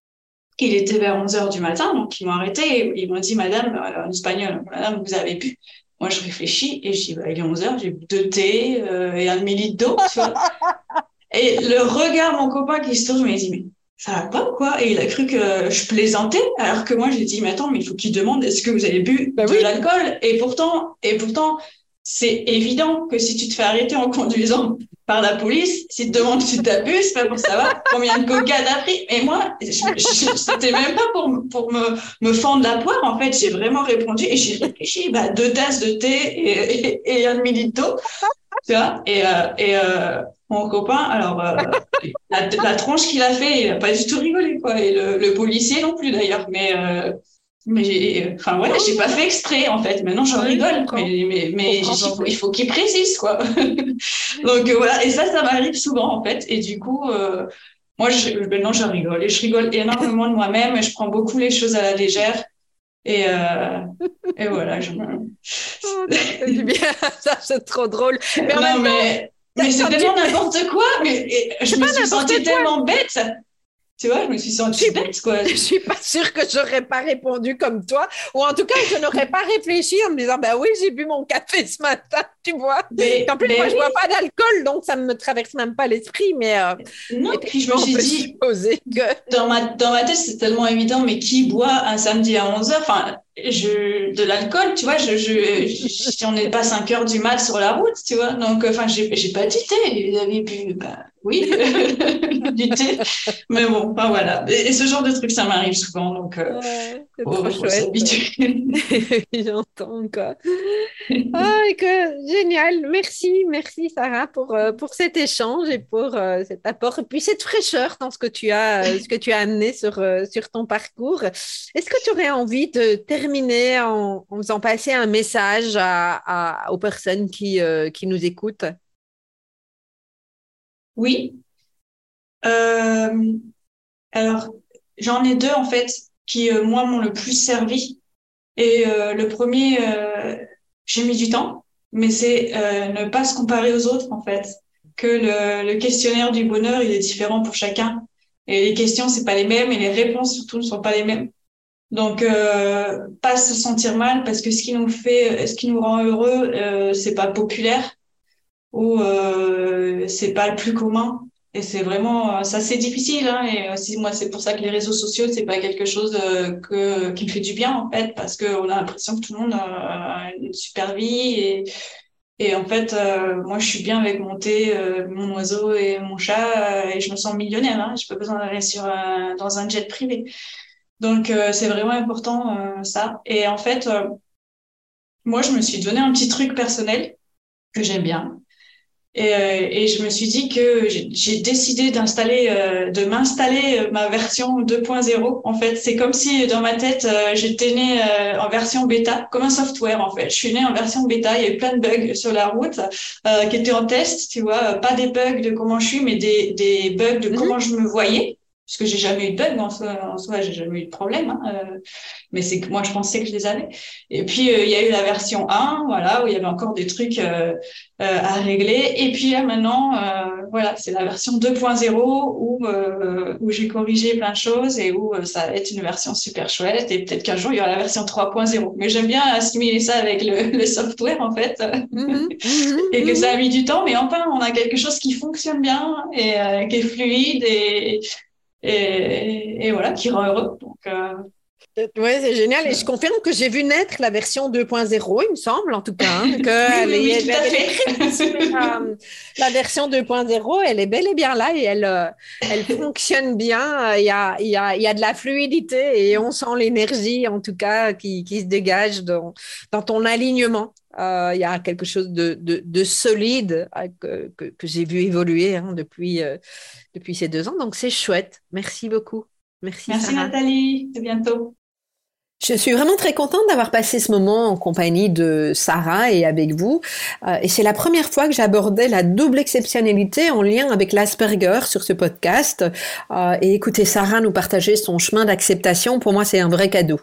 Il était vers 11 heures du matin, donc ils m'ont arrêté. Ils m'ont dit, Madame, en espagnol, Madame, vous avez bu. Moi, je réfléchis et je dis, bah, il est 11 heures, j'ai bu deux thés et un demi-litre d'eau. et le regard, mon copain qui se tourne, je me dis, mais ça va pas ou quoi? Et il a cru que je plaisantais, alors que moi, j'ai dit, mais attends, mais il faut qu'il demande, est-ce que vous avez bu bah de l'alcool? Et pourtant, et pourtant, c'est évident que si tu te fais arrêter en conduisant par la police, si te demandent si tu t'abuses, pas pour savoir combien de coca t'as pris. Et moi, c'était même pas pour, pour me, me fendre la poire. En fait, j'ai vraiment répondu et j'ai réfléchi, bah, deux tasses de thé et, et, un demi d'eau. Tu vois et, euh, et euh, mon copain, alors, euh, la, la, tronche qu'il a fait, il a pas du tout rigolé, quoi. Et le, le policier non plus, d'ailleurs. Mais euh, mais enfin ouais, j'ai pas fait exprès en fait. Maintenant j'en rigole, mais mais, mais il faut qu'il précise quoi. Donc euh, voilà, et ça ça m'arrive souvent en fait. Et du coup, moi je, maintenant je rigole et je rigole énormément de moi-même. Et je prends beaucoup les choses à la légère. Et, euh, et voilà, je me. oh, bien, ça c'est trop drôle. Mais non, mais, mais c'est tellement n'importe quoi. Mais je me suis sentie tellement bête. Tu vois, je me suis sentie bête, quoi. Je suis pas sûre que j'aurais pas répondu comme toi, ou en tout cas, je n'aurais pas réfléchi en me disant, ben oui, j'ai bu mon café ce matin, tu vois. Mais, en plus, moi, je bois pas d'alcool, donc ça ne me traverse même pas l'esprit, mais. Euh, non, puis je me suis dit, que... dans, ma, dans ma tête, c'est tellement évident, mais qui boit un samedi à 11h Enfin, je, de l'alcool, tu vois, je, je, si on n'est pas 5 heures du mat sur la route, tu vois. Donc, enfin, j'ai, j'ai pas dit thé. Vous avez bu, bah, oui, du thé. Mais bon, enfin, voilà. Et, ce genre de truc, ça m'arrive souvent. Donc, euh, ouais, c'est trop chouette. J'entends, quoi. Ah, que, génial. Merci, merci, Sarah, pour, euh, pour cet échange et pour euh, cet apport. Et puis, cette fraîcheur dans ce que tu as, ce que tu as amené sur, sur ton parcours. Est-ce que tu aurais envie de terminer en, en faisant passer un message aux personnes qui, qui nous écoutent? Oui. Euh, alors, j'en ai deux en fait qui, euh, moi, m'ont le plus servi. Et euh, le premier, j'ai mis du temps, mais c'est ne pas se comparer aux autres en fait. Que le, le, questionnaire du bonheur, il est différent pour chacun. Et les questions, c'est pas les mêmes et les réponses surtout ne sont pas les mêmes. Donc, euh, pas se sentir mal parce que ce qui nous fait, ce qui nous rend heureux, euh, c'est pas populaire ou euh, c'est pas le plus commun. Et c'est vraiment, ça c'est difficile. Hein, et aussi, moi, c'est pour ça que les réseaux sociaux, c'est pas quelque chose que, qui me fait du bien, en fait, parce qu'on a l'impression que tout le monde a une super vie. Et, en fait, moi, je suis bien avec mon thé, mon oiseau et mon chat, et je me sens millionnaire. Hein, j'ai pas besoin d'aller sur dans un jet privé. Donc, c'est vraiment important, ça. Et en fait, moi, je me suis donné un petit truc personnel que j'aime bien. Et, euh, et, je me suis dit que j'ai décidé d'installer, euh, de m'installer euh, ma version 2.0. En fait, c'est comme si dans ma tête, j'étais née en version bêta, comme un software en fait. Je suis née en version bêta. Il y a eu plein de bugs sur la route qui étaient en test, tu vois, pas des bugs de comment je suis, mais des, des bugs de mhm. comment je me voyais parce que j'ai jamais eu de bug en soi, en soi j'ai jamais eu de problème, hein, euh, mais c'est que moi je pensais que je les avais. Et puis euh, il y a eu la version 1, voilà, où il y avait encore des trucs euh, à régler. Et puis là maintenant, voilà, c'est la version 2.0 où où j'ai corrigé plein de choses et où ça va être une version super chouette. Et peut-être qu'un jour il y aura la version 3.0. Mais j'aime bien assimiler ça avec le, le software en fait, mm-hmm. Mm-hmm. et que ça a mis du temps, mais enfin on a quelque chose qui fonctionne bien et qui est fluide et et, voilà, qui rend heureux. Donc, euh, Oui, c'est génial. Et je confirme que j'ai vu naître la version 2.0, il me semble, en tout cas. Hein, que oui, la, version 2.0, elle est bel et bien là et elle, euh, elle fonctionne bien. Il y, a, il, y a, il y a de la fluidité et on sent l'énergie, en tout cas, qui, qui se dégage dans, dans ton alignement. Euh, il y a quelque chose de, de, de solide que, que, que j'ai vu évoluer hein, depuis, depuis ces deux ans. Donc, c'est chouette. Merci beaucoup. Merci, Merci Nathalie. À bientôt. Je suis vraiment très contente d'avoir passé ce moment en compagnie de Sarah et avec vous. Euh, et c'est la première fois que j'abordais la double exceptionnalité en lien avec l'Asperger sur ce podcast. Euh, et écoutez Sarah nous partager son chemin d'acceptation, pour moi c'est un vrai cadeau.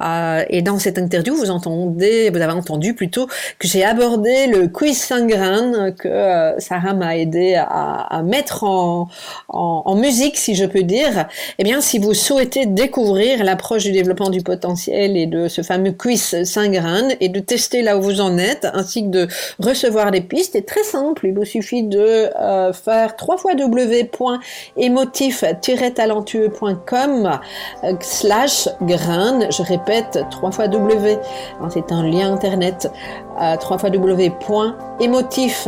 Euh, et dans cette interview, vous avez entendu plutôt que j'ai abordé le quiz sanguin que Sarah m'a aidé à, mettre en, musique, si je peux dire. Eh bien, si vous souhaitez découvrir l'approche du développement du potentiel et de ce fameux quiz 5 grains et de tester là où vous en êtes ainsi que de recevoir des pistes. C'est très simple, il vous suffit de euh, faire www.emotif-talentueux.com euh, slash grain. Je répète, 3 fois W. C'est un lien internet. Euh, www.emotif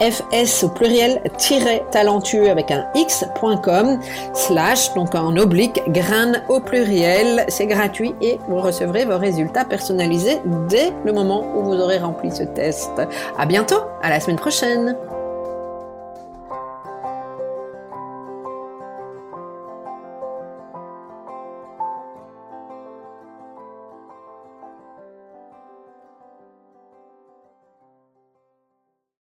fs au pluriel talentueux avec un x.com slash donc en oblique grain au pluriel c'est gratuit et vous recevrez vos résultats personnalisés dès le moment où vous aurez rempli ce test. À bientôt, à la semaine prochaine.